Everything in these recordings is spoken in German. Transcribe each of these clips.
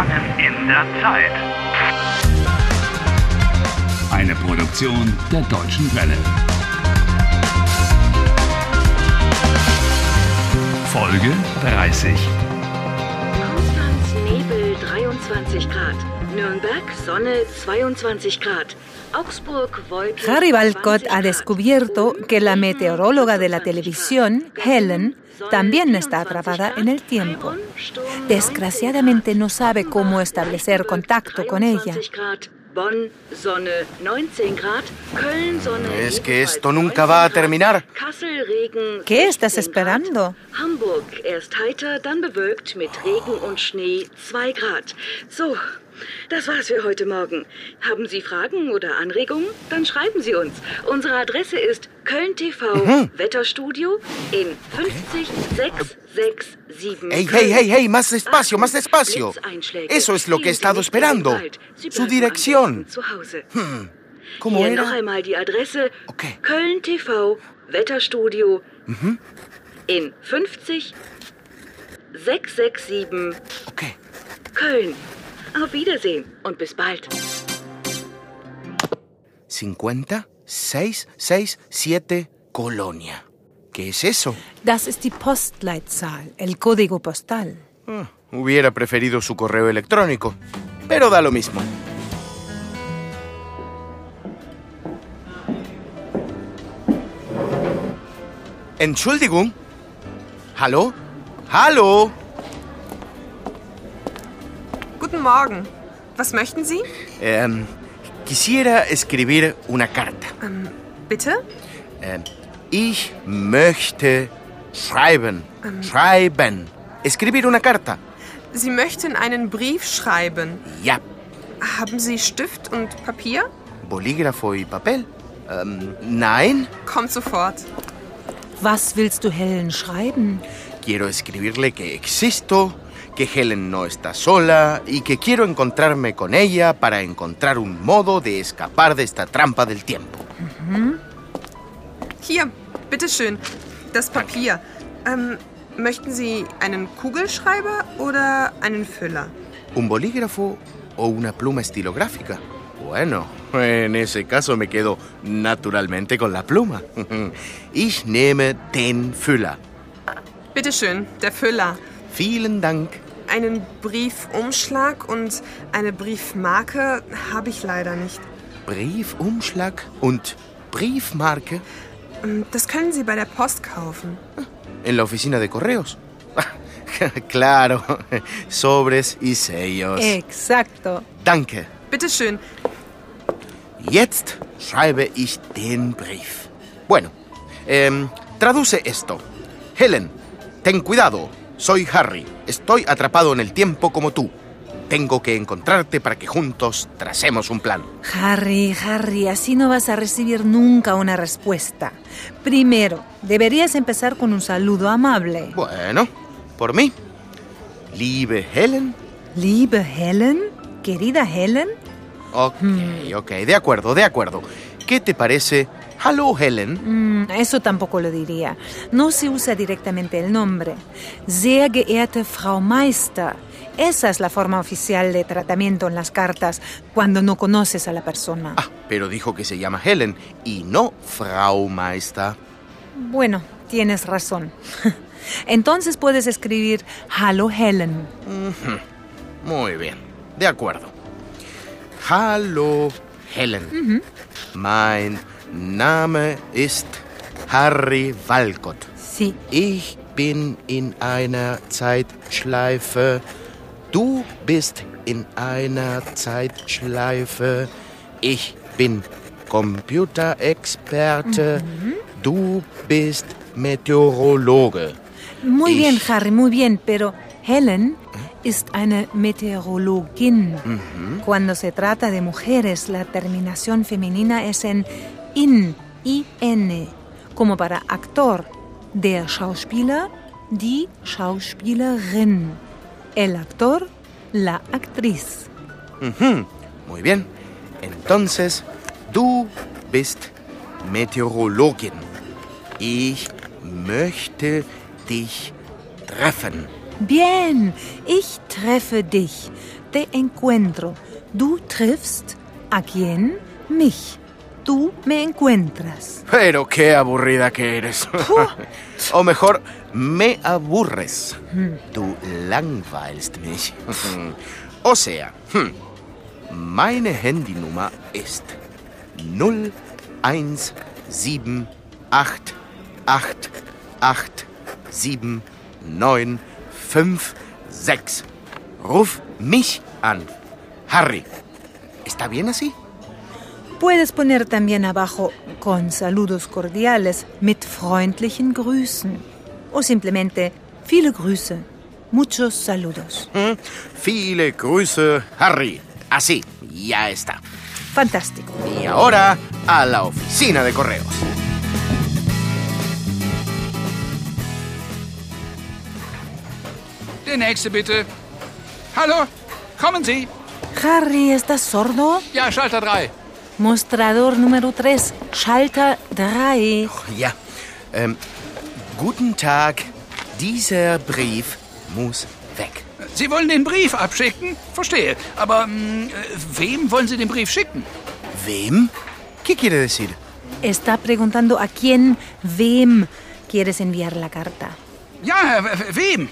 Gefangen in der Zeit. Eine Produktion der Deutschen Welle. Folge 30. Konstanz Nebel 23 Grad. Nürnberg Sonne 22 Grad. Harry Balcott 20 ha descubierto que la meteoróloga de la televisión, Helen, también está atrapada en el tiempo. Desgraciadamente no sabe cómo establecer contacto con ella. 23 Grad. Bonn, Sonne 19 Grad. Köln, Sonne. Es que esto nunca va a 19 Grad. terminar. ¿Qué estás 16 Grad. esperando? Hamburg, erst heiter, dann bewölkt mit Regen und Schnee 2 Grad. So, das war's für heute Morgen. Haben Sie Fragen oder Anregungen? Dann schreiben Sie uns. Unsere Adresse ist Köln TV Wetterstudio in 50667. Hey, hey, hey, hey, más despacio, más despacio. Eso es lo que he estado esperando. Su dirección. Hause. ¿Cómo Hier noch einmal die Adresse Okay. Köln TV Wetterstudio in 50 667 Ok. Köln. Auf Wiedersehen und bis bald. 50 667 Colonia. ¿Qué es eso? Das ist die Postleitzahl, el código postal. Ah, hubiera preferido su correo electrónico, pero da lo mismo. Entschuldigung. Hallo? Hallo? Guten Morgen. Was möchten Sie? Ähm, quisiera escribir una carta. Bitte? Ähm, ich möchte schreiben. Schreiben. Escribir una carta. Sie möchten einen Brief schreiben. Ja. Haben Sie Stift und Papier? Bolígrafo y papel. Ähm, nein. Kommt sofort. Was willst du Helen schreiben? Quiero escribirle que existo, que Helen no está sola y que quiero encontrarme con ella para encontrar un modo de escapar de esta trampa del tiempo. Hier, bitteschön. Das Papier. Ähm, möchten Sie einen Kugelschreiber oder einen Füller? ¿Un bolígrafo o una pluma estilográfica? Bueno, en ese caso me quedo naturalmente con la pluma. Ich nehme den Füller. Bitteschön, der Füller. Vielen Dank. Einen Briefumschlag und eine Briefmarke habe ich leider nicht. Briefumschlag und Briefmarke Ähm, Das können Sie bei der Post kaufen. en la oficina de correos. claro, sobres y sellos. Exacto. Danke. Bitteschön. Jetzt schreibe ich den Brief. Bueno, em, traduce esto. Helen, ten cuidado. Soy Harry. Estoy atrapado en el tiempo como tú. Tengo que encontrarte para que juntos tracemos un plan. Harry, Harry, así no vas a recibir nunca una respuesta. Primero, deberías empezar con un saludo amable. Bueno, por mí. Liebe Helen. Liebe Helen, querida Helen, Ok, ok, de acuerdo, de acuerdo. ¿Qué te parece? Hallo Helen. Mm, eso tampoco lo diría. No se usa directamente el nombre. Sehr geehrte Frau Meister. Esa es la forma oficial de tratamiento en las cartas cuando no conoces a la persona. Ah, pero dijo que se llama Helen y no Frau Meister. Bueno, tienes razón. Entonces puedes escribir Hallo Helen. Muy bien, de acuerdo. Hallo Helen. Mein Name ist Harry Walcott. Sí. Ich bin in einer Zeitschleife. Du bist in einer Zeitschleife. Ich bin Computerexperte. Du bist Meteorologe. Muy Ich- bien, Harry, muy bien, pero Helen ist eine Meteorologin. Cuando se trata de mujeres, la terminación femenina es en in, in, como para actor. Der Schauspieler, die Schauspielerin. El actor, la actriz. Ujú, Muy bien. Entonces, du bist Meteorologin. Ich möchte dich treffen. Bien, ich treffe dich. te encuentro. Du triffst a quién? Mich. Tú me encuentras. Pero qué aburrida que eres. o mejor, me aburres. Du langweilst mich. o sea, hm, meine Handynummer ist 017887956. Ruf mich an. Harry. ¿Está bien así? Puedes poner también abajo con saludos cordiales, mit freundlichen Grüßen. O simplemente viele Grüße, muchos saludos. Hm, Viele Grüße, Harry. Así, ya está. Fantástico. Y ahora a la oficina de correos. Der nächste bitte. Hallo, kommen Sie. Harry, ¿estás sordo? Ja, Schalter 3. Mostrador número 3, Schalter 3. Ja. Ähm, guten Tag. Dieser Brief muss weg. Sie wollen den Brief abschicken? Verstehe. Aber mm, äh, wem wollen Sie den Brief schicken? ¿Wem? ¿Qué quiere decir? Está preguntando a quién, wem quieres enviar la carta. Ja, wem?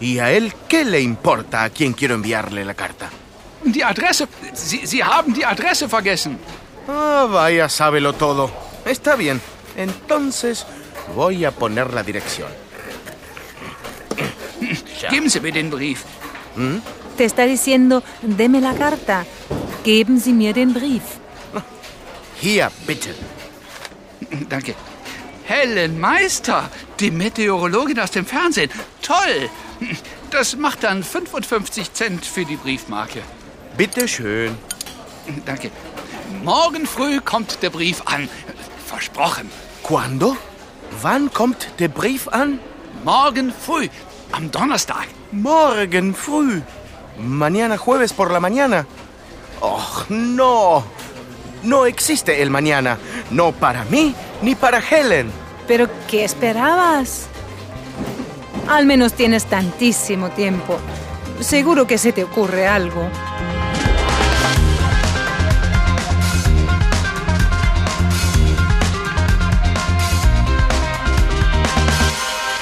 ¿Y a él qué le importa a quién quiero enviarle la carta? Die Adresse. Sie, Sie haben die Adresse vergessen. Ah, vaya, sábelo todo. Está bien. Entonces voy a poner la dirección. Geben Sie mir den Brief. Te está diciendo, deme la carta. Geben Sie mir den Brief. Hier, bitte. Danke. Helen Meister, die Meteorologin aus dem Fernsehen. Toll. Das macht dann 55 Cent für die Briefmarke. Bitte schön. Danke. Morgen früh kommt der Brief an. Versprochen. ¿Cuándo? ¿Wann kommt der Brief an? Morgen früh. Am Donnerstag. Morgen früh. Mañana jueves por la mañana. Oh, no. No existe el mañana. No para mí ni para Helen. ¿Pero qué esperabas? Al menos tienes tantísimo tiempo. Seguro que se te ocurre algo.